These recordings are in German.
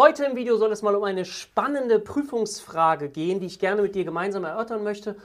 Heute im Video soll es mal um eine spannende Prüfungsfrage gehen, die ich gerne mit dir gemeinsam erörtern möchte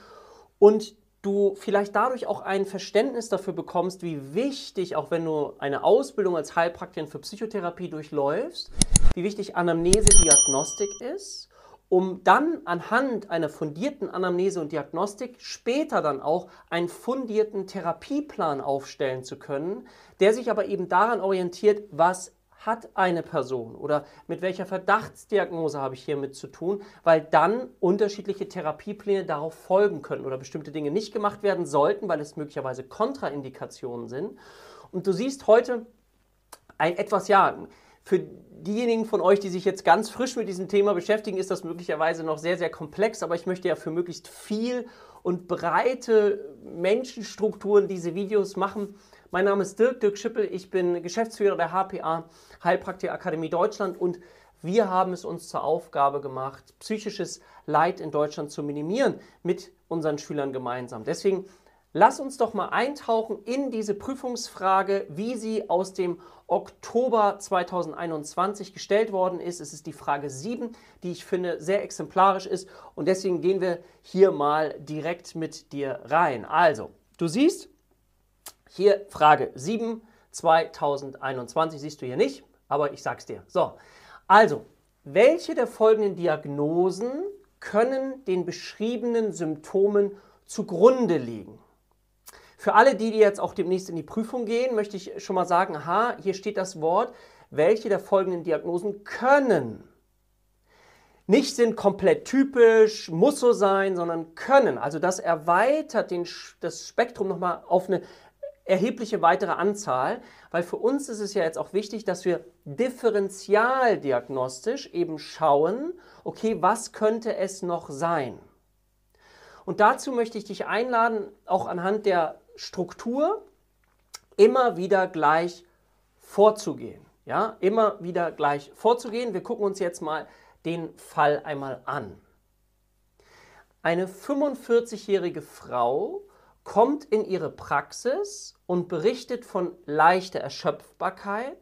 und du vielleicht dadurch auch ein Verständnis dafür bekommst, wie wichtig, auch wenn du eine Ausbildung als Heilpraktikerin für Psychotherapie durchläufst, wie wichtig Anamnese-Diagnostik ist, um dann anhand einer fundierten Anamnese und Diagnostik später dann auch einen fundierten Therapieplan aufstellen zu können, der sich aber eben daran orientiert, was hat eine Person oder mit welcher Verdachtsdiagnose habe ich hiermit zu tun, weil dann unterschiedliche Therapiepläne darauf folgen können oder bestimmte Dinge nicht gemacht werden sollten, weil es möglicherweise Kontraindikationen sind. Und du siehst heute ein etwas, ja, für diejenigen von euch, die sich jetzt ganz frisch mit diesem Thema beschäftigen, ist das möglicherweise noch sehr, sehr komplex, aber ich möchte ja für möglichst viel und breite Menschenstrukturen diese Videos machen. Mein Name ist Dirk, Dirk Schippel, ich bin Geschäftsführer der HPA Heilpraktiker Akademie Deutschland und wir haben es uns zur Aufgabe gemacht, psychisches Leid in Deutschland zu minimieren mit unseren Schülern gemeinsam. Deswegen lass uns doch mal eintauchen in diese Prüfungsfrage, wie sie aus dem Oktober 2021 gestellt worden ist. Es ist die Frage 7, die ich finde sehr exemplarisch ist und deswegen gehen wir hier mal direkt mit dir rein. Also, du siehst, hier Frage 7 2021 siehst du hier nicht, aber ich sag's dir. So, also, welche der folgenden Diagnosen können den beschriebenen Symptomen zugrunde liegen? Für alle, die, jetzt auch demnächst in die Prüfung gehen, möchte ich schon mal sagen, aha, hier steht das Wort, welche der folgenden Diagnosen können. Nicht sind komplett typisch, muss so sein, sondern können. Also das erweitert den, das Spektrum nochmal auf eine erhebliche weitere Anzahl, weil für uns ist es ja jetzt auch wichtig, dass wir differentialdiagnostisch eben schauen, okay, was könnte es noch sein? Und dazu möchte ich dich einladen, auch anhand der Struktur immer wieder gleich vorzugehen. Ja, immer wieder gleich vorzugehen. Wir gucken uns jetzt mal den Fall einmal an. Eine 45-jährige Frau kommt in ihre Praxis und berichtet von leichter Erschöpfbarkeit,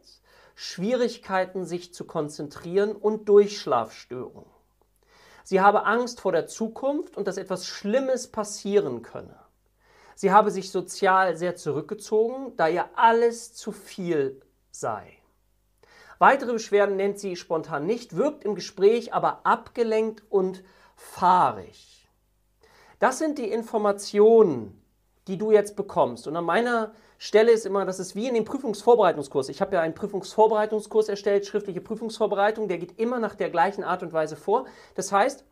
Schwierigkeiten, sich zu konzentrieren und Durchschlafstörungen. Sie habe Angst vor der Zukunft und dass etwas Schlimmes passieren könne. Sie habe sich sozial sehr zurückgezogen, da ihr alles zu viel sei. Weitere Beschwerden nennt sie spontan nicht, wirkt im Gespräch aber abgelenkt und fahrig. Das sind die Informationen, die du jetzt bekommst. Und an meiner Stelle ist immer, das ist wie in dem Prüfungsvorbereitungskurs. Ich habe ja einen Prüfungsvorbereitungskurs erstellt, schriftliche Prüfungsvorbereitung, der geht immer nach der gleichen Art und Weise vor. Das heißt,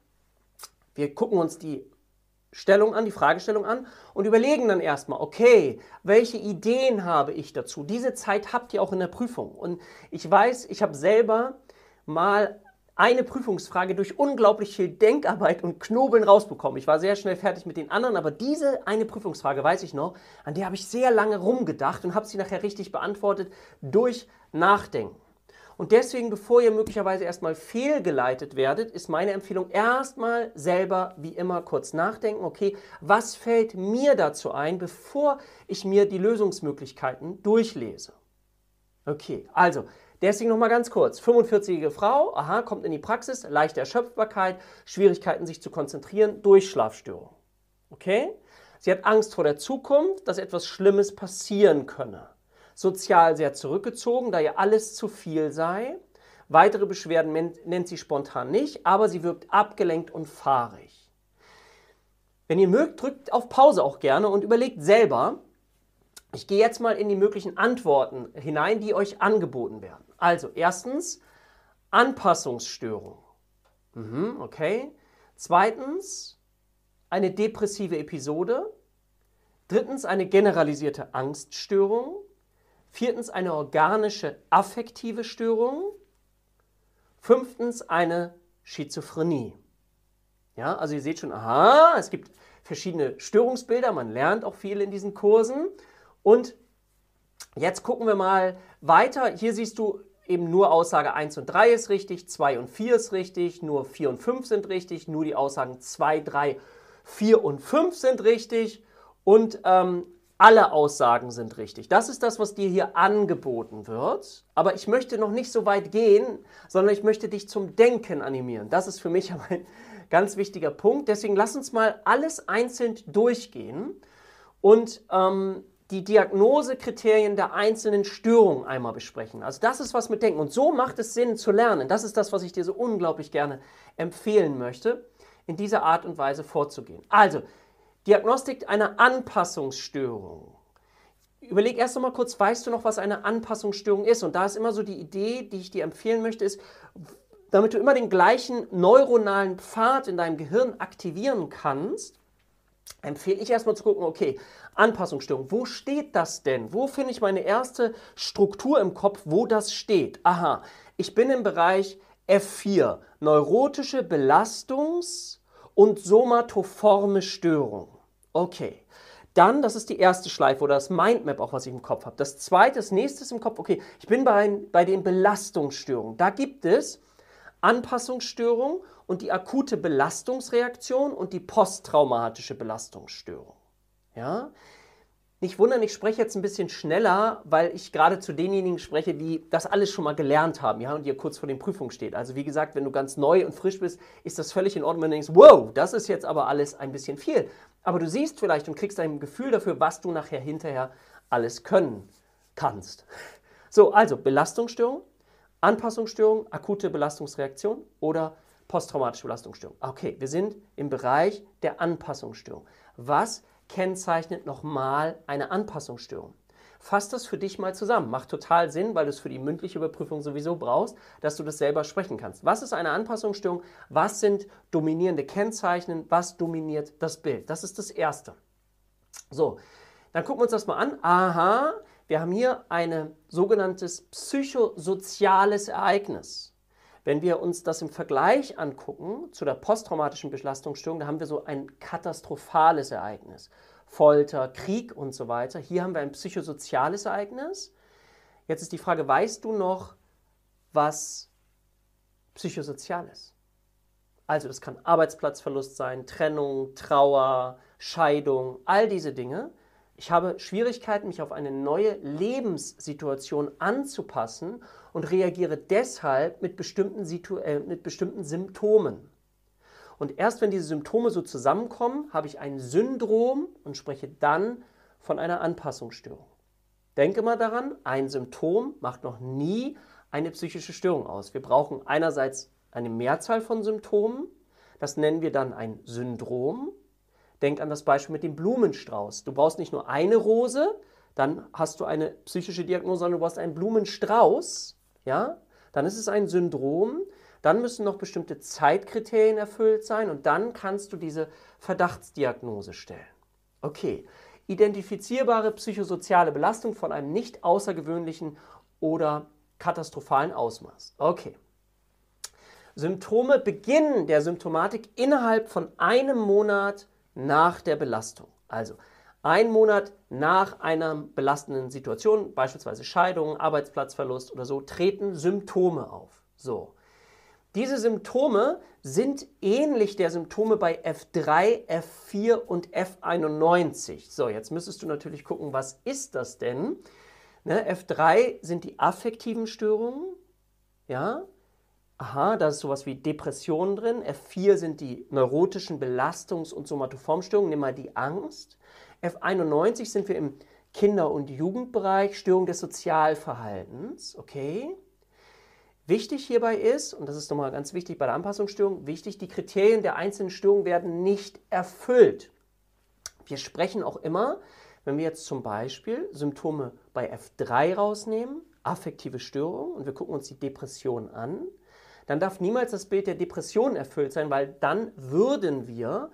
wir gucken uns die Stellung an, die Fragestellung an und überlegen dann erstmal, okay, welche Ideen habe ich dazu? Diese Zeit habt ihr auch in der Prüfung. Und ich weiß, ich habe selber mal eine Prüfungsfrage durch unglaublich viel Denkarbeit und Knobeln rausbekommen. Ich war sehr schnell fertig mit den anderen, aber diese eine Prüfungsfrage, weiß ich noch, an der habe ich sehr lange rumgedacht und habe sie nachher richtig beantwortet durch Nachdenken. Und deswegen, bevor ihr möglicherweise erstmal fehlgeleitet werdet, ist meine Empfehlung erstmal selber wie immer kurz nachdenken, okay, was fällt mir dazu ein, bevor ich mir die Lösungsmöglichkeiten durchlese. Okay, also Deswegen nochmal ganz kurz. 45-jährige Frau, aha, kommt in die Praxis, leichte Erschöpfbarkeit, Schwierigkeiten sich zu konzentrieren, Durchschlafstörung. Okay? Sie hat Angst vor der Zukunft, dass etwas Schlimmes passieren könne. Sozial sehr zurückgezogen, da ihr alles zu viel sei. Weitere Beschwerden nennt sie spontan nicht, aber sie wirkt abgelenkt und fahrig. Wenn ihr mögt, drückt auf Pause auch gerne und überlegt selber, ich gehe jetzt mal in die möglichen Antworten hinein, die euch angeboten werden. Also erstens Anpassungsstörung. Mhm, okay. Zweitens eine depressive Episode. Drittens eine generalisierte Angststörung. Viertens eine organische affektive Störung. Fünftens eine Schizophrenie. Ja, also ihr seht schon, aha, es gibt verschiedene Störungsbilder, man lernt auch viel in diesen Kursen. Und jetzt gucken wir mal weiter. Hier siehst du eben nur Aussage 1 und 3 ist richtig, 2 und 4 ist richtig, nur 4 und 5 sind richtig, nur die Aussagen 2, 3, 4 und 5 sind richtig und ähm, alle Aussagen sind richtig. Das ist das, was dir hier angeboten wird. Aber ich möchte noch nicht so weit gehen, sondern ich möchte dich zum Denken animieren. Das ist für mich ein ganz wichtiger Punkt. Deswegen lass uns mal alles einzeln durchgehen und ähm, die Diagnosekriterien der einzelnen Störungen einmal besprechen. Also das ist was mit Denken. Und so macht es Sinn zu lernen. Das ist das, was ich dir so unglaublich gerne empfehlen möchte, in dieser Art und Weise vorzugehen. Also, Diagnostik einer Anpassungsstörung. Überleg erst noch mal kurz, weißt du noch, was eine Anpassungsstörung ist? Und da ist immer so die Idee, die ich dir empfehlen möchte, ist, damit du immer den gleichen neuronalen Pfad in deinem Gehirn aktivieren kannst, empfehle ich erstmal zu gucken, okay, Anpassungsstörung, wo steht das denn? Wo finde ich meine erste Struktur im Kopf, wo das steht? Aha, ich bin im Bereich F4, neurotische Belastungs- und somatoforme Störung. Okay. Dann, das ist die erste Schleife oder das Mindmap auch, was ich im Kopf habe. Das zweite, das nächste ist im Kopf, okay, ich bin bei, bei den Belastungsstörungen. Da gibt es Anpassungsstörung und die akute Belastungsreaktion und die posttraumatische Belastungsstörung. Ja? Nicht wundern, ich spreche jetzt ein bisschen schneller, weil ich gerade zu denjenigen spreche, die das alles schon mal gelernt haben, ja, und ihr kurz vor den Prüfungen steht. Also wie gesagt, wenn du ganz neu und frisch bist, ist das völlig in Ordnung, wenn du denkst, wow, das ist jetzt aber alles ein bisschen viel. Aber du siehst vielleicht und kriegst ein Gefühl dafür, was du nachher hinterher alles können kannst. So, also Belastungsstörung, Anpassungsstörung, akute Belastungsreaktion oder posttraumatische Belastungsstörung. Okay, wir sind im Bereich der Anpassungsstörung. Was kennzeichnet nochmal eine Anpassungsstörung. Fass das für dich mal zusammen. Macht total Sinn, weil du es für die mündliche Überprüfung sowieso brauchst, dass du das selber sprechen kannst. Was ist eine Anpassungsstörung? Was sind dominierende Kennzeichen? Was dominiert das Bild? Das ist das Erste. So, dann gucken wir uns das mal an. Aha, wir haben hier ein sogenanntes psychosoziales Ereignis. Wenn wir uns das im Vergleich angucken zu der posttraumatischen Belastungsstörung, da haben wir so ein katastrophales Ereignis. Folter, Krieg und so weiter. Hier haben wir ein psychosoziales Ereignis. Jetzt ist die Frage, weißt du noch, was psychosozial ist? Also das kann Arbeitsplatzverlust sein, Trennung, Trauer, Scheidung, all diese Dinge. Ich habe Schwierigkeiten, mich auf eine neue Lebenssituation anzupassen und reagiere deshalb mit bestimmten, Situ äh, mit bestimmten Symptomen. Und erst wenn diese Symptome so zusammenkommen, habe ich ein Syndrom und spreche dann von einer Anpassungsstörung. Denke mal daran, ein Symptom macht noch nie eine psychische Störung aus. Wir brauchen einerseits eine Mehrzahl von Symptomen, das nennen wir dann ein Syndrom, Denk an das Beispiel mit dem Blumenstrauß. Du brauchst nicht nur eine Rose, dann hast du eine psychische Diagnose, sondern du brauchst einen Blumenstrauß. Ja? Dann ist es ein Syndrom. Dann müssen noch bestimmte Zeitkriterien erfüllt sein und dann kannst du diese Verdachtsdiagnose stellen. Okay, identifizierbare psychosoziale Belastung von einem nicht außergewöhnlichen oder katastrophalen Ausmaß. Okay. Symptome beginnen der Symptomatik innerhalb von einem Monat nach der Belastung. Also ein Monat nach einer belastenden Situation, beispielsweise Scheidung, Arbeitsplatzverlust oder so, treten Symptome auf. So. Diese Symptome sind ähnlich der Symptome bei F3, F4 und F91. So, jetzt müsstest du natürlich gucken, was ist das denn? Ne, F3 sind die affektiven Störungen, ja, aha, da ist sowas wie Depressionen drin. F4 sind die neurotischen Belastungs- und Somatoformstörungen, nimm mal die Angst. F91 sind wir im Kinder- und Jugendbereich, Störung des Sozialverhaltens, okay. Wichtig hierbei ist, und das ist nochmal ganz wichtig bei der Anpassungsstörung, wichtig, die Kriterien der einzelnen Störungen werden nicht erfüllt. Wir sprechen auch immer, wenn wir jetzt zum Beispiel Symptome bei F3 rausnehmen, affektive Störung, und wir gucken uns die Depression an, dann darf niemals das Bild der Depression erfüllt sein, weil dann würden wir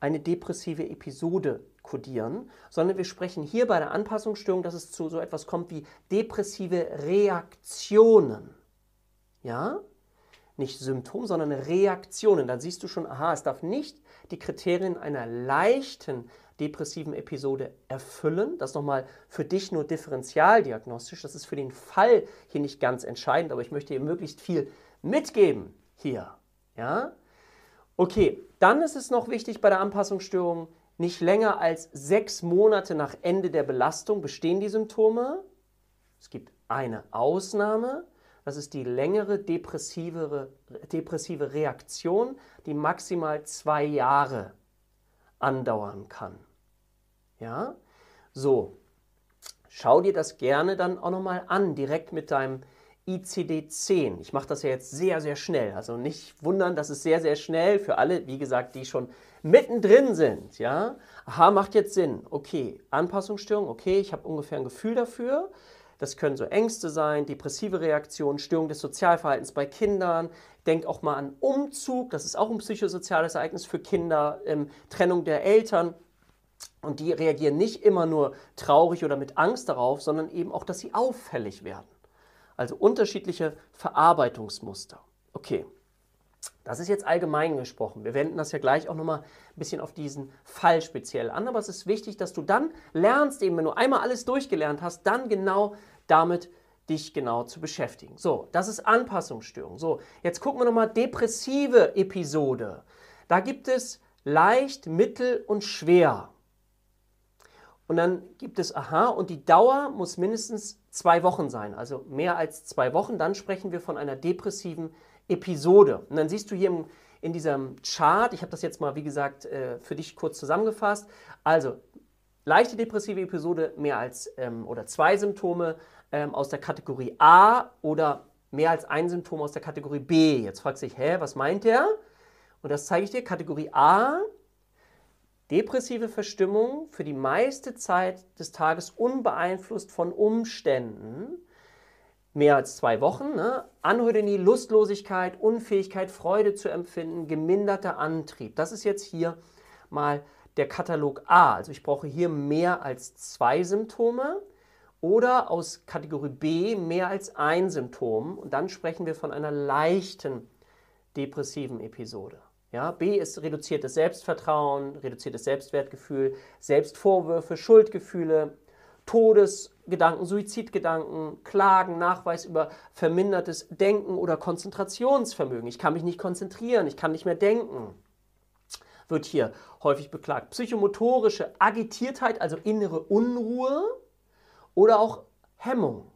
eine depressive Episode kodieren, sondern wir sprechen hier bei der Anpassungsstörung, dass es zu so etwas kommt wie depressive Reaktionen. Ja? Nicht Symptom, sondern Reaktionen. Dann siehst du schon, aha, es darf nicht die Kriterien einer leichten depressiven Episode erfüllen. Das nochmal für dich nur differentialdiagnostisch. Das ist für den Fall hier nicht ganz entscheidend, aber ich möchte dir möglichst viel mitgeben hier. Ja? Okay, dann ist es noch wichtig bei der Anpassungsstörung, nicht länger als sechs Monate nach Ende der Belastung bestehen die Symptome. Es gibt eine Ausnahme, das ist die längere depressive, depressive Reaktion, die maximal zwei Jahre andauern kann. Ja, so, schau dir das gerne dann auch nochmal an, direkt mit deinem ICD-10. Ich mache das ja jetzt sehr, sehr schnell. Also nicht wundern, das ist sehr, sehr schnell für alle, wie gesagt, die schon mittendrin sind. Ja? Aha, macht jetzt Sinn. Okay, Anpassungsstörung, okay, ich habe ungefähr ein Gefühl dafür. Das können so Ängste sein, depressive Reaktionen, Störung des Sozialverhaltens bei Kindern. Denk auch mal an Umzug, das ist auch ein psychosoziales Ereignis für Kinder, ähm, Trennung der Eltern. Und die reagieren nicht immer nur traurig oder mit Angst darauf, sondern eben auch, dass sie auffällig werden. Also unterschiedliche Verarbeitungsmuster. Okay, das ist jetzt allgemein gesprochen. Wir wenden das ja gleich auch nochmal ein bisschen auf diesen Fall speziell an. Aber es ist wichtig, dass du dann lernst, eben wenn du einmal alles durchgelernt hast, dann genau damit dich genau zu beschäftigen. So, das ist Anpassungsstörung. So, jetzt gucken wir nochmal depressive Episode. Da gibt es leicht, mittel und schwer. Und dann gibt es Aha und die Dauer muss mindestens zwei Wochen sein, also mehr als zwei Wochen. Dann sprechen wir von einer depressiven Episode. Und dann siehst du hier im, in diesem Chart, ich habe das jetzt mal, wie gesagt, äh, für dich kurz zusammengefasst. Also leichte depressive Episode, mehr als ähm, oder zwei Symptome ähm, aus der Kategorie A oder mehr als ein Symptom aus der Kategorie B. Jetzt fragst du dich, hä, was meint der? Und das zeige ich dir. Kategorie A Depressive Verstimmung für die meiste Zeit des Tages unbeeinflusst von Umständen, mehr als zwei Wochen, ne? Anhedonie, Lustlosigkeit, Unfähigkeit, Freude zu empfinden, geminderter Antrieb. Das ist jetzt hier mal der Katalog A. Also ich brauche hier mehr als zwei Symptome oder aus Kategorie B mehr als ein Symptom. Und dann sprechen wir von einer leichten depressiven Episode. Ja, B ist reduziertes Selbstvertrauen, reduziertes Selbstwertgefühl, Selbstvorwürfe, Schuldgefühle, Todesgedanken, Suizidgedanken, Klagen, Nachweis über vermindertes Denken oder Konzentrationsvermögen. Ich kann mich nicht konzentrieren, ich kann nicht mehr denken. Wird hier häufig beklagt. Psychomotorische Agitiertheit, also innere Unruhe oder auch Hemmung.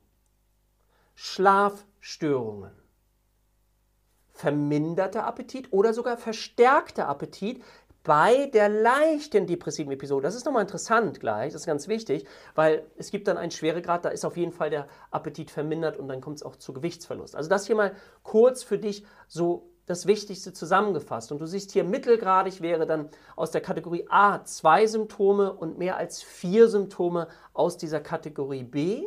Schlafstörungen verminderter Appetit oder sogar verstärkter Appetit bei der leichten depressiven Episode. Das ist nochmal interessant gleich, das ist ganz wichtig, weil es gibt dann einen Schweregrad, da ist auf jeden Fall der Appetit vermindert und dann kommt es auch zu Gewichtsverlust. Also das hier mal kurz für dich so das Wichtigste zusammengefasst. Und du siehst hier mittelgradig wäre dann aus der Kategorie A zwei Symptome und mehr als vier Symptome aus dieser Kategorie B.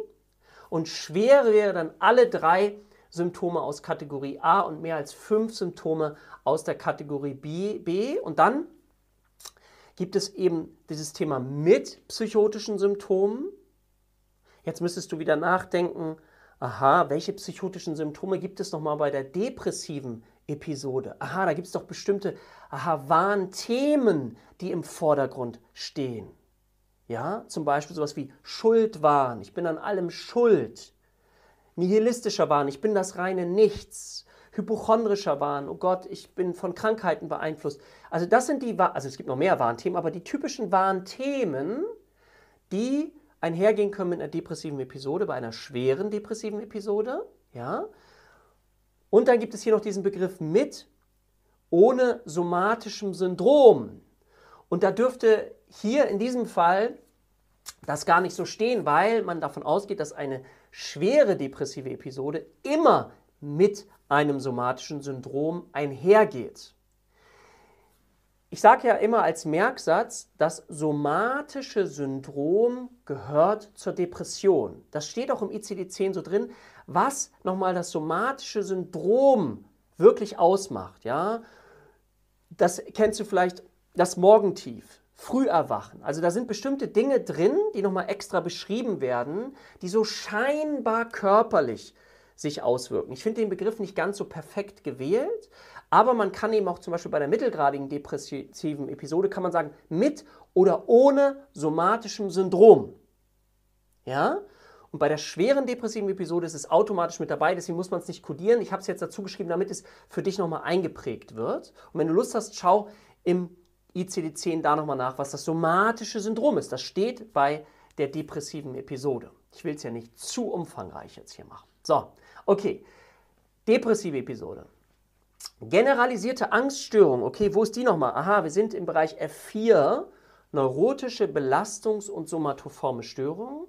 Und schwer wäre dann alle drei Symptome Symptome aus Kategorie A und mehr als fünf Symptome aus der Kategorie B. B. Und dann gibt es eben dieses Thema mit psychotischen Symptomen. Jetzt müsstest du wieder nachdenken, aha, welche psychotischen Symptome gibt es nochmal bei der depressiven Episode? Aha, da gibt es doch bestimmte, aha, Warnthemen, die im Vordergrund stehen. Ja, zum Beispiel sowas wie Schuldwahn, ich bin an allem schuld nihilistischer Wahn, ich bin das reine Nichts, hypochondrischer Wahn, oh Gott, ich bin von Krankheiten beeinflusst. Also das sind die, also es gibt noch mehr Warnthemen, aber die typischen Warnthemen, die einhergehen können mit einer depressiven Episode, bei einer schweren depressiven Episode, ja. Und dann gibt es hier noch diesen Begriff mit ohne somatischem Syndrom. Und da dürfte hier in diesem Fall das gar nicht so stehen, weil man davon ausgeht, dass eine schwere depressive Episode immer mit einem somatischen Syndrom einhergeht. Ich sage ja immer als Merksatz, das somatische Syndrom gehört zur Depression. Das steht auch im ICD-10 so drin, was nochmal das somatische Syndrom wirklich ausmacht. Ja? Das kennst du vielleicht, das Morgentief. Früherwachen. Also da sind bestimmte Dinge drin, die nochmal extra beschrieben werden, die so scheinbar körperlich sich auswirken. Ich finde den Begriff nicht ganz so perfekt gewählt, aber man kann eben auch zum Beispiel bei der mittelgradigen depressiven Episode, kann man sagen, mit oder ohne somatischem Syndrom. Ja? Und bei der schweren depressiven Episode ist es automatisch mit dabei, deswegen muss man es nicht kodieren. Ich habe es jetzt dazu geschrieben, damit es für dich nochmal eingeprägt wird. Und wenn du Lust hast, schau im ICD-10 da nochmal nach, was das somatische Syndrom ist. Das steht bei der depressiven Episode. Ich will es ja nicht zu umfangreich jetzt hier machen. So, okay. Depressive Episode. Generalisierte Angststörung. Okay, wo ist die nochmal? Aha, wir sind im Bereich F4. Neurotische Belastungs- und somatoforme Störungen.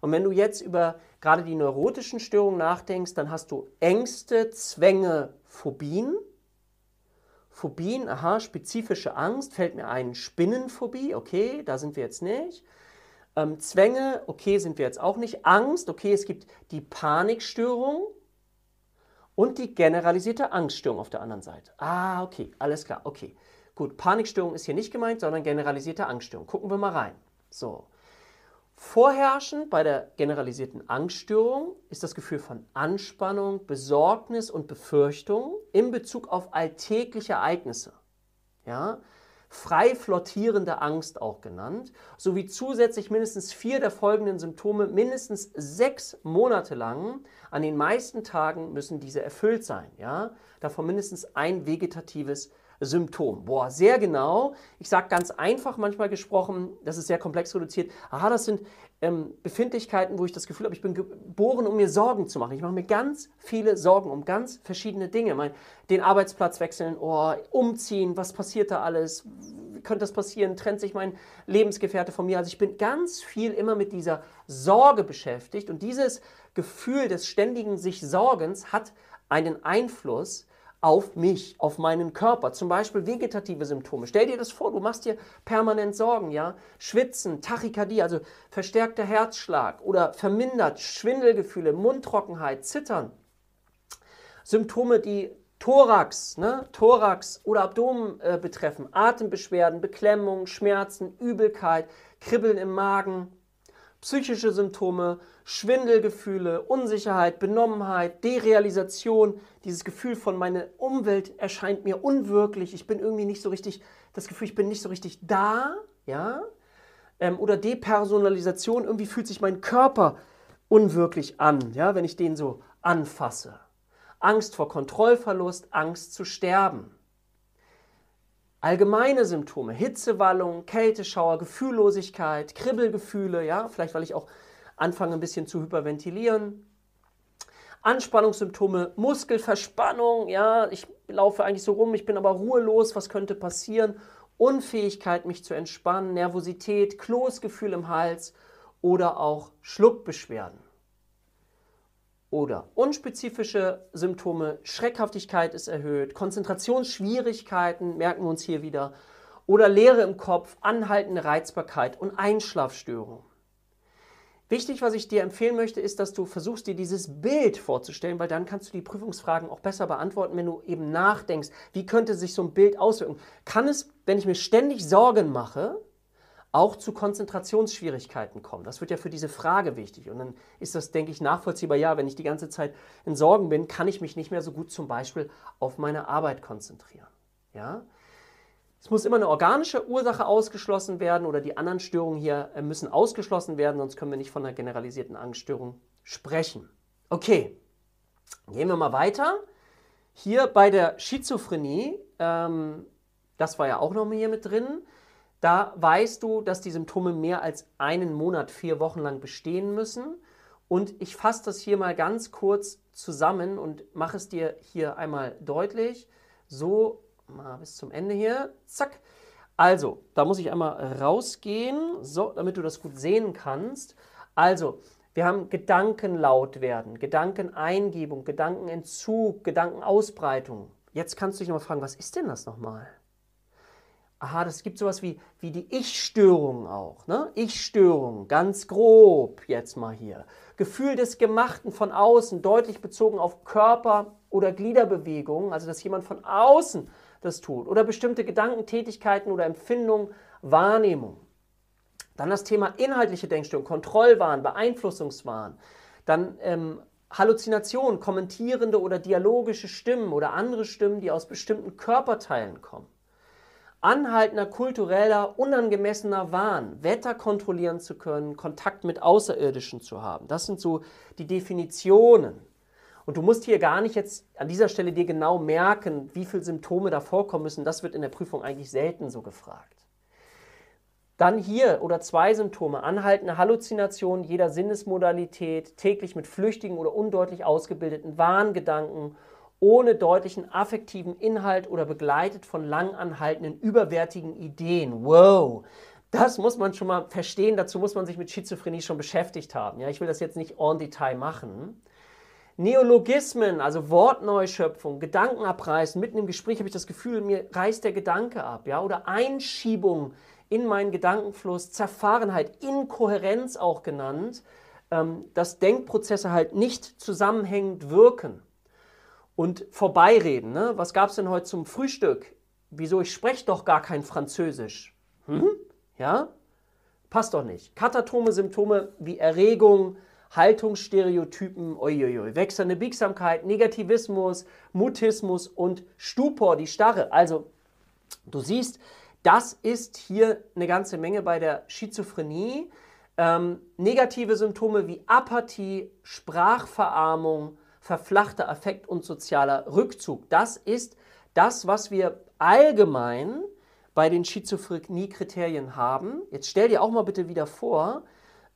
Und wenn du jetzt über gerade die neurotischen Störungen nachdenkst, dann hast du Ängste, Zwänge, Phobien. Phobien, aha, spezifische Angst, fällt mir ein, Spinnenphobie, okay, da sind wir jetzt nicht. Ähm, Zwänge, okay, sind wir jetzt auch nicht. Angst, okay, es gibt die Panikstörung und die generalisierte Angststörung auf der anderen Seite. Ah, okay, alles klar, okay. Gut, Panikstörung ist hier nicht gemeint, sondern generalisierte Angststörung. Gucken wir mal rein. So, Vorherrschend bei der generalisierten Angststörung ist das Gefühl von Anspannung, Besorgnis und Befürchtung in Bezug auf alltägliche Ereignisse. Ja? Frei flottierende Angst auch genannt, sowie zusätzlich mindestens vier der folgenden Symptome mindestens sechs Monate lang. An den meisten Tagen müssen diese erfüllt sein. Ja? Davon mindestens ein vegetatives Symptom. Boah, sehr genau. Ich sage ganz einfach manchmal gesprochen, das ist sehr komplex reduziert. Aha, das sind ähm, Befindlichkeiten, wo ich das Gefühl habe, ich bin geboren, um mir Sorgen zu machen. Ich mache mir ganz viele Sorgen um ganz verschiedene Dinge. Mein, den Arbeitsplatz wechseln, oh, umziehen, was passiert da alles? Wie könnte das passieren? Trennt sich mein Lebensgefährte von mir? Also ich bin ganz viel immer mit dieser Sorge beschäftigt und dieses Gefühl des ständigen sich Sorgens hat einen Einfluss auf mich, auf meinen Körper. Zum Beispiel vegetative Symptome. Stell dir das vor, du machst dir permanent Sorgen, ja? Schwitzen, Tachykardie, also verstärkter Herzschlag oder vermindert Schwindelgefühle, Mundtrockenheit, Zittern. Symptome, die Thorax, ne? Thorax oder Abdomen äh, betreffen, Atembeschwerden, Beklemmung, Schmerzen, Übelkeit, Kribbeln im Magen, psychische Symptome, Schwindelgefühle, Unsicherheit, Benommenheit, Derealisation, dieses Gefühl von meine Umwelt erscheint mir unwirklich, ich bin irgendwie nicht so richtig, das Gefühl, ich bin nicht so richtig da, ja, ähm, oder Depersonalisation, irgendwie fühlt sich mein Körper unwirklich an, ja, wenn ich den so anfasse. Angst vor Kontrollverlust, Angst zu sterben. Allgemeine Symptome, Hitzewallung, Kälteschauer, Gefühllosigkeit, Kribbelgefühle, ja, vielleicht weil ich auch anfange ein bisschen zu hyperventilieren. Anspannungssymptome, Muskelverspannung, ja, ich laufe eigentlich so rum, ich bin aber ruhelos, was könnte passieren? Unfähigkeit, mich zu entspannen, Nervosität, Kloßgefühl im Hals oder auch Schluckbeschwerden. Oder unspezifische Symptome, Schreckhaftigkeit ist erhöht, Konzentrationsschwierigkeiten, merken wir uns hier wieder, oder Leere im Kopf, anhaltende Reizbarkeit und Einschlafstörungen. Wichtig, was ich dir empfehlen möchte, ist, dass du versuchst, dir dieses Bild vorzustellen, weil dann kannst du die Prüfungsfragen auch besser beantworten, wenn du eben nachdenkst, wie könnte sich so ein Bild auswirken. Kann es, wenn ich mir ständig Sorgen mache, auch zu Konzentrationsschwierigkeiten kommen. Das wird ja für diese Frage wichtig. Und dann ist das, denke ich, nachvollziehbar. Ja, wenn ich die ganze Zeit in Sorgen bin, kann ich mich nicht mehr so gut zum Beispiel auf meine Arbeit konzentrieren. Ja? Es muss immer eine organische Ursache ausgeschlossen werden oder die anderen Störungen hier äh, müssen ausgeschlossen werden, sonst können wir nicht von einer generalisierten Angststörung sprechen. Okay, gehen wir mal weiter. Hier bei der Schizophrenie, ähm, das war ja auch noch mal hier mit drin, da weißt du, dass die Symptome mehr als einen Monat, vier Wochen lang bestehen müssen. Und ich fasse das hier mal ganz kurz zusammen und mache es dir hier einmal deutlich. So, mal bis zum Ende hier. Zack. Also, da muss ich einmal rausgehen, so, damit du das gut sehen kannst. Also, wir haben Gedanken laut werden, Gedankeneingebung, Gedankenentzug, Gedankenausbreitung. Jetzt kannst du dich nochmal fragen, was ist denn das nochmal? Aha, das gibt sowas wie, wie die Ich-Störung auch. Ne? Ich-Störung, ganz grob jetzt mal hier. Gefühl des Gemachten von außen, deutlich bezogen auf Körper- oder Gliederbewegungen, also dass jemand von außen das tut. Oder bestimmte Gedankentätigkeiten oder Empfindungen, Wahrnehmung. Dann das Thema inhaltliche Denkstörung, Kontrollwahn, Beeinflussungswahn. Dann ähm, Halluzination, kommentierende oder dialogische Stimmen oder andere Stimmen, die aus bestimmten Körperteilen kommen anhaltender kultureller, unangemessener Wahn, Wetter kontrollieren zu können, Kontakt mit Außerirdischen zu haben. Das sind so die Definitionen. Und du musst hier gar nicht jetzt an dieser Stelle dir genau merken, wie viele Symptome da vorkommen müssen. Das wird in der Prüfung eigentlich selten so gefragt. Dann hier oder zwei Symptome, anhaltende Halluzinationen jeder Sinnesmodalität, täglich mit flüchtigen oder undeutlich ausgebildeten Wahngedanken, ohne deutlichen affektiven Inhalt oder begleitet von lang anhaltenden überwertigen Ideen. Wow, das muss man schon mal verstehen, dazu muss man sich mit Schizophrenie schon beschäftigt haben. Ja, ich will das jetzt nicht en Detail machen. Neologismen, also Wortneuschöpfung, Gedankenabreißen, mitten im Gespräch habe ich das Gefühl, mir reißt der Gedanke ab, ja, oder Einschiebung in meinen Gedankenfluss, Zerfahrenheit, Inkohärenz auch genannt, ähm, dass Denkprozesse halt nicht zusammenhängend wirken. Und vorbeireden, ne? was gab es denn heute zum Frühstück? Wieso, ich spreche doch gar kein Französisch. Hm? Ja? Passt doch nicht. Katatome Symptome wie Erregung, Haltungsstereotypen, uiuiui, wechselnde Biegsamkeit, Negativismus, Mutismus und Stupor, die Starre. Also, du siehst, das ist hier eine ganze Menge bei der Schizophrenie. Ähm, negative Symptome wie Apathie, Sprachverarmung, verflachter Affekt und sozialer Rückzug. Das ist das, was wir allgemein bei den Schizophrenie-Kriterien haben. Jetzt stell dir auch mal bitte wieder vor,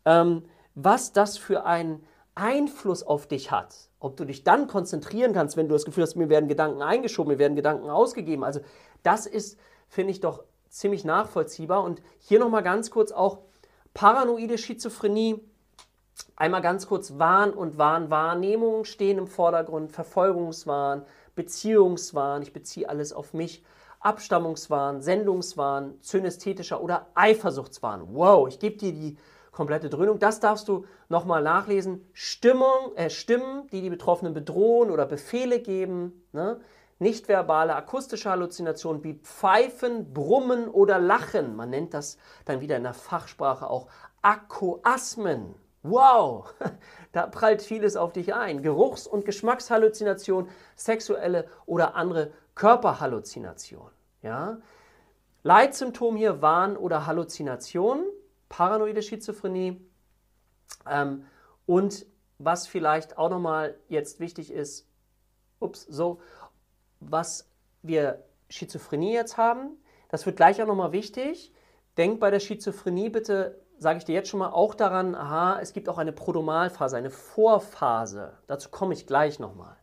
ähm, was das für einen Einfluss auf dich hat. Ob du dich dann konzentrieren kannst, wenn du das Gefühl hast, mir werden Gedanken eingeschoben, mir werden Gedanken ausgegeben. Also das ist, finde ich, doch ziemlich nachvollziehbar. Und hier nochmal ganz kurz auch paranoide Schizophrenie. Einmal ganz kurz Wahn und Wahnwahrnehmung stehen im Vordergrund, Verfolgungswahn, Beziehungswahn, ich beziehe alles auf mich, Abstammungswahn, Sendungswahn, zynästhetischer oder Eifersuchtswahn. Wow, ich gebe dir die komplette Dröhnung. Das darfst du nochmal nachlesen. Stimmung, äh, Stimmen, die die Betroffenen bedrohen oder Befehle geben. Ne? Nichtverbale akustische Halluzinationen wie Pfeifen, Brummen oder Lachen. Man nennt das dann wieder in der Fachsprache auch Akkoasmen. Wow, da prallt vieles auf dich ein. Geruchs- und Geschmackshalluzinationen, sexuelle oder andere Körperhalluzinationen. Ja? Leitsymptom hier Wahn oder Halluzinationen, paranoide Schizophrenie. Ähm, und was vielleicht auch nochmal jetzt wichtig ist, ups, so, was wir Schizophrenie jetzt haben, das wird gleich auch nochmal wichtig. Denk bei der Schizophrenie bitte, sage ich dir jetzt schon mal, auch daran, aha, es gibt auch eine Prodomalphase, eine Vorphase. Dazu komme ich gleich nochmal.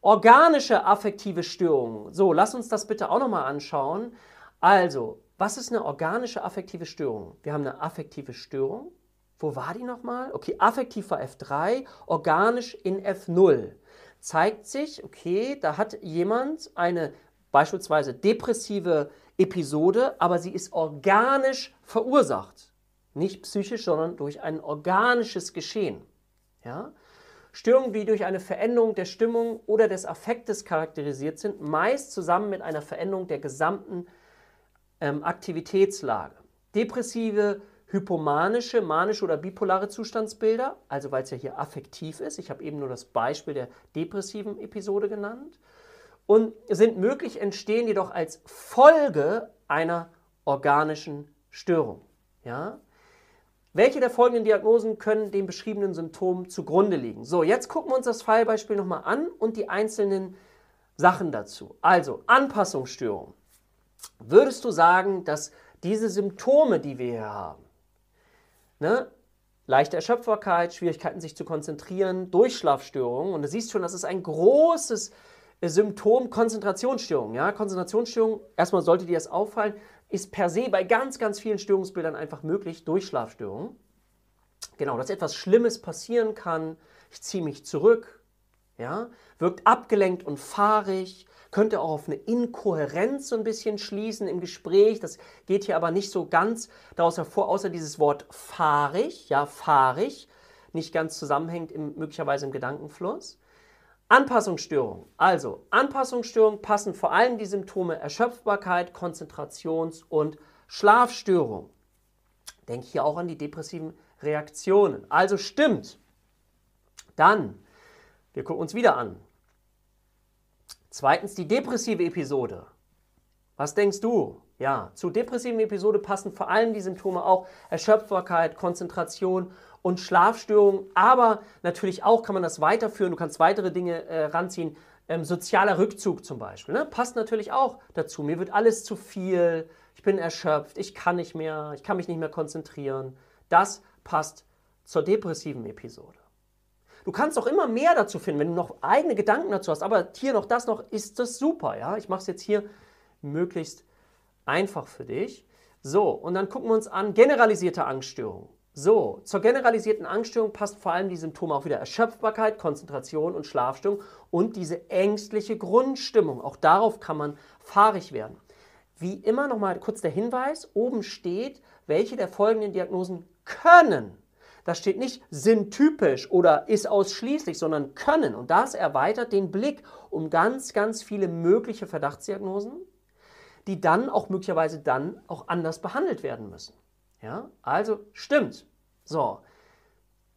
Organische affektive Störungen. So, lass uns das bitte auch nochmal anschauen. Also, was ist eine organische affektive Störung? Wir haben eine affektive Störung. Wo war die nochmal? Okay, affektiv war F3, organisch in F0 zeigt sich, okay, da hat jemand eine beispielsweise depressive Episode, aber sie ist organisch verursacht. Nicht psychisch, sondern durch ein organisches Geschehen. Ja? Störungen, die durch eine Veränderung der Stimmung oder des Affektes charakterisiert sind, meist zusammen mit einer Veränderung der gesamten ähm, Aktivitätslage. Depressive hypomanische, manische oder bipolare Zustandsbilder, also weil es ja hier affektiv ist. Ich habe eben nur das Beispiel der depressiven Episode genannt. Und sind möglich, entstehen jedoch als Folge einer organischen Störung. Ja? Welche der folgenden Diagnosen können dem beschriebenen Symptom zugrunde liegen? So, jetzt gucken wir uns das Fallbeispiel nochmal an und die einzelnen Sachen dazu. Also, Anpassungsstörung. Würdest du sagen, dass diese Symptome, die wir hier haben, Ne? Leichte Erschöpfbarkeit, Schwierigkeiten sich zu konzentrieren, Durchschlafstörungen. Und du siehst schon, das ist ein großes äh, Symptom Konzentrationsstörung. Ja? Konzentrationsstörung, erstmal sollte dir das auffallen, ist per se bei ganz, ganz vielen Störungsbildern einfach möglich, Durchschlafstörungen. Genau, dass etwas Schlimmes passieren kann, ich ziehe mich zurück, ja? wirkt abgelenkt und fahrig, könnte auch auf eine Inkohärenz so ein bisschen schließen im Gespräch. Das geht hier aber nicht so ganz daraus hervor, außer dieses Wort fahrig, ja, fahrig, nicht ganz zusammenhängt im, möglicherweise im Gedankenfluss. Anpassungsstörung. Also, Anpassungsstörung passen vor allem die Symptome Erschöpfbarkeit, Konzentrations- und Schlafstörung. Denke hier auch an die depressiven Reaktionen. Also stimmt. Dann, wir gucken uns wieder an. Zweitens die depressive Episode. Was denkst du? Ja, zu depressiven Episode passen vor allem die Symptome auch Erschöpfbarkeit, Konzentration und Schlafstörungen. Aber natürlich auch kann man das weiterführen. Du kannst weitere Dinge äh, ranziehen. Ähm, sozialer Rückzug zum Beispiel. Ne? Passt natürlich auch dazu. Mir wird alles zu viel. Ich bin erschöpft. Ich kann nicht mehr. Ich kann mich nicht mehr konzentrieren. Das passt zur depressiven Episode. Du kannst auch immer mehr dazu finden, wenn du noch eigene Gedanken dazu hast. Aber hier noch das noch, ist das super. Ja? Ich mache es jetzt hier möglichst einfach für dich. So, und dann gucken wir uns an generalisierte Angststörungen. So, zur generalisierten Angststörung passt vor allem die Symptome auch wieder Erschöpfbarkeit, Konzentration und Schlafstörung und diese ängstliche Grundstimmung. Auch darauf kann man fahrig werden. Wie immer nochmal kurz der Hinweis, oben steht, welche der folgenden Diagnosen können. Da steht nicht sind typisch oder ist ausschließlich, sondern können. Und das erweitert den Blick um ganz, ganz viele mögliche Verdachtsdiagnosen die dann auch möglicherweise dann auch anders behandelt werden müssen. Ja, also stimmt. So,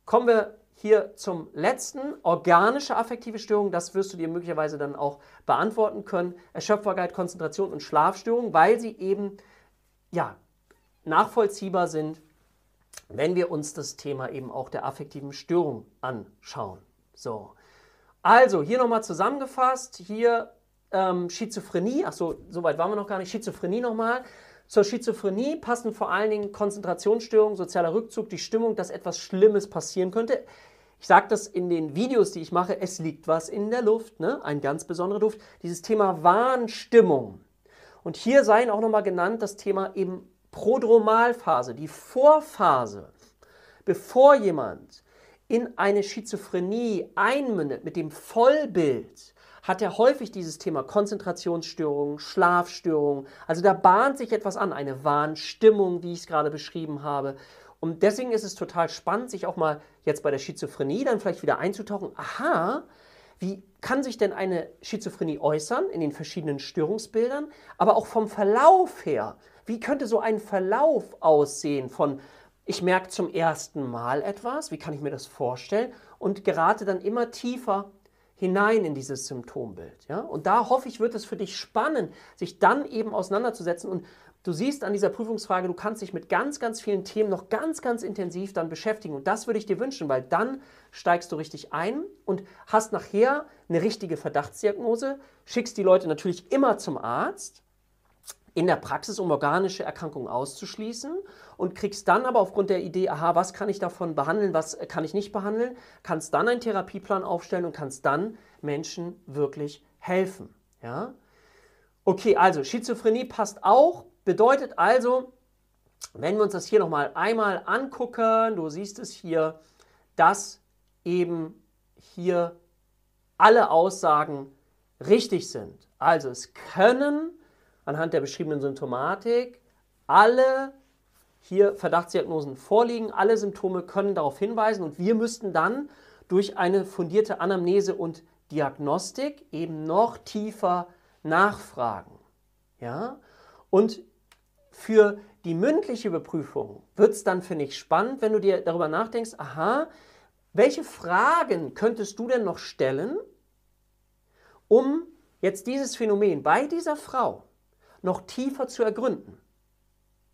kommen wir hier zum letzten, organische affektive Störung. Das wirst du dir möglicherweise dann auch beantworten können. Erschöpfbarkeit, Konzentration und Schlafstörung, weil sie eben ja, nachvollziehbar sind, wenn wir uns das Thema eben auch der affektiven Störung anschauen. So, also hier nochmal zusammengefasst, hier ähm, Schizophrenie, achso, so weit waren wir noch gar nicht, Schizophrenie nochmal. Zur Schizophrenie passen vor allen Dingen Konzentrationsstörungen, sozialer Rückzug, die Stimmung, dass etwas Schlimmes passieren könnte. Ich sage das in den Videos, die ich mache, es liegt was in der Luft, ne? ein ganz besonderer Duft. Dieses Thema Warnstimmung. Und hier seien auch nochmal genannt das Thema eben Prodromalphase, die Vorphase, bevor jemand in eine Schizophrenie einmündet mit dem Vollbild hat er häufig dieses Thema Konzentrationsstörungen, Schlafstörungen. Also da bahnt sich etwas an, eine Warnstimmung, wie ich es gerade beschrieben habe. Und deswegen ist es total spannend, sich auch mal jetzt bei der Schizophrenie dann vielleicht wieder einzutauchen. Aha, wie kann sich denn eine Schizophrenie äußern in den verschiedenen Störungsbildern, aber auch vom Verlauf her? Wie könnte so ein Verlauf aussehen von ich merke zum ersten Mal etwas, wie kann ich mir das vorstellen und gerate dann immer tiefer hinein in dieses Symptombild. Ja? Und da hoffe ich, wird es für dich spannend, sich dann eben auseinanderzusetzen. Und du siehst an dieser Prüfungsfrage, du kannst dich mit ganz, ganz vielen Themen noch ganz, ganz intensiv dann beschäftigen. Und das würde ich dir wünschen, weil dann steigst du richtig ein und hast nachher eine richtige Verdachtsdiagnose, schickst die Leute natürlich immer zum Arzt in der Praxis, um organische Erkrankungen auszuschließen und kriegst dann aber aufgrund der Idee, aha, was kann ich davon behandeln, was kann ich nicht behandeln, kannst dann einen Therapieplan aufstellen und kannst dann Menschen wirklich helfen. Ja? Okay, also Schizophrenie passt auch, bedeutet also, wenn wir uns das hier nochmal einmal angucken, du siehst es hier, dass eben hier alle Aussagen richtig sind. Also es können anhand der beschriebenen Symptomatik alle hier Verdachtsdiagnosen vorliegen, alle Symptome können darauf hinweisen und wir müssten dann durch eine fundierte Anamnese und Diagnostik eben noch tiefer nachfragen. Ja? Und für die mündliche Überprüfung wird es dann, finde ich, spannend, wenn du dir darüber nachdenkst, aha, welche Fragen könntest du denn noch stellen, um jetzt dieses Phänomen bei dieser Frau noch tiefer zu ergründen.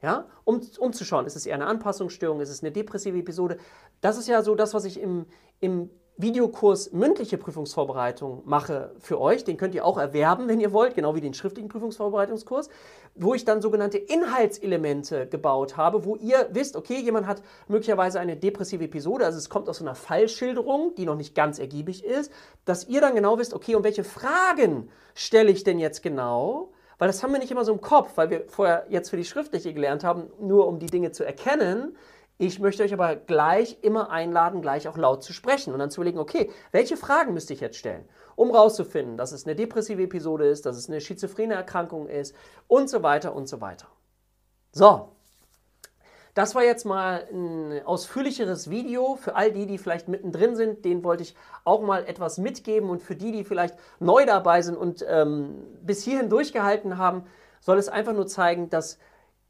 Ja, um, um zu schauen, ist es eher eine Anpassungsstörung, ist es eine depressive Episode. Das ist ja so das, was ich im, im Videokurs mündliche Prüfungsvorbereitung mache für euch. Den könnt ihr auch erwerben, wenn ihr wollt, genau wie den schriftlichen Prüfungsvorbereitungskurs, wo ich dann sogenannte Inhaltselemente gebaut habe, wo ihr wisst, okay, jemand hat möglicherweise eine depressive Episode, also es kommt aus so einer Fallschilderung, die noch nicht ganz ergiebig ist, dass ihr dann genau wisst, okay, und welche Fragen stelle ich denn jetzt genau? Weil das haben wir nicht immer so im Kopf, weil wir vorher jetzt für die schriftliche gelernt haben, nur um die Dinge zu erkennen. Ich möchte euch aber gleich immer einladen, gleich auch laut zu sprechen und dann zu überlegen, okay, welche Fragen müsste ich jetzt stellen, um rauszufinden, dass es eine depressive Episode ist, dass es eine schizophrene Erkrankung ist und so weiter und so weiter. So, das war jetzt mal ein ausführlicheres Video für all die, die vielleicht mittendrin sind. Den wollte ich auch mal etwas mitgeben. Und für die, die vielleicht neu dabei sind und ähm, bis hierhin durchgehalten haben, soll es einfach nur zeigen, dass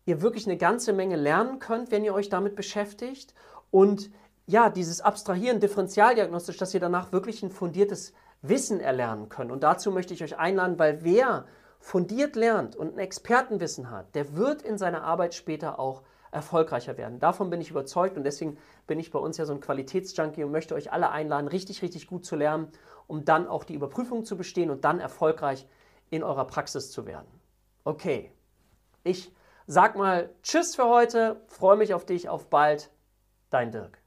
ihr wirklich eine ganze Menge lernen könnt, wenn ihr euch damit beschäftigt. Und ja, dieses Abstrahieren differentialdiagnostisch, dass ihr danach wirklich ein fundiertes Wissen erlernen könnt. Und dazu möchte ich euch einladen, weil wer fundiert lernt und ein Expertenwissen hat, der wird in seiner Arbeit später auch erfolgreicher werden. Davon bin ich überzeugt und deswegen bin ich bei uns ja so ein Qualitätsjunkie und möchte euch alle einladen, richtig, richtig gut zu lernen, um dann auch die Überprüfung zu bestehen und dann erfolgreich in eurer Praxis zu werden. Okay, ich sag mal Tschüss für heute, freue mich auf dich, auf bald, dein Dirk.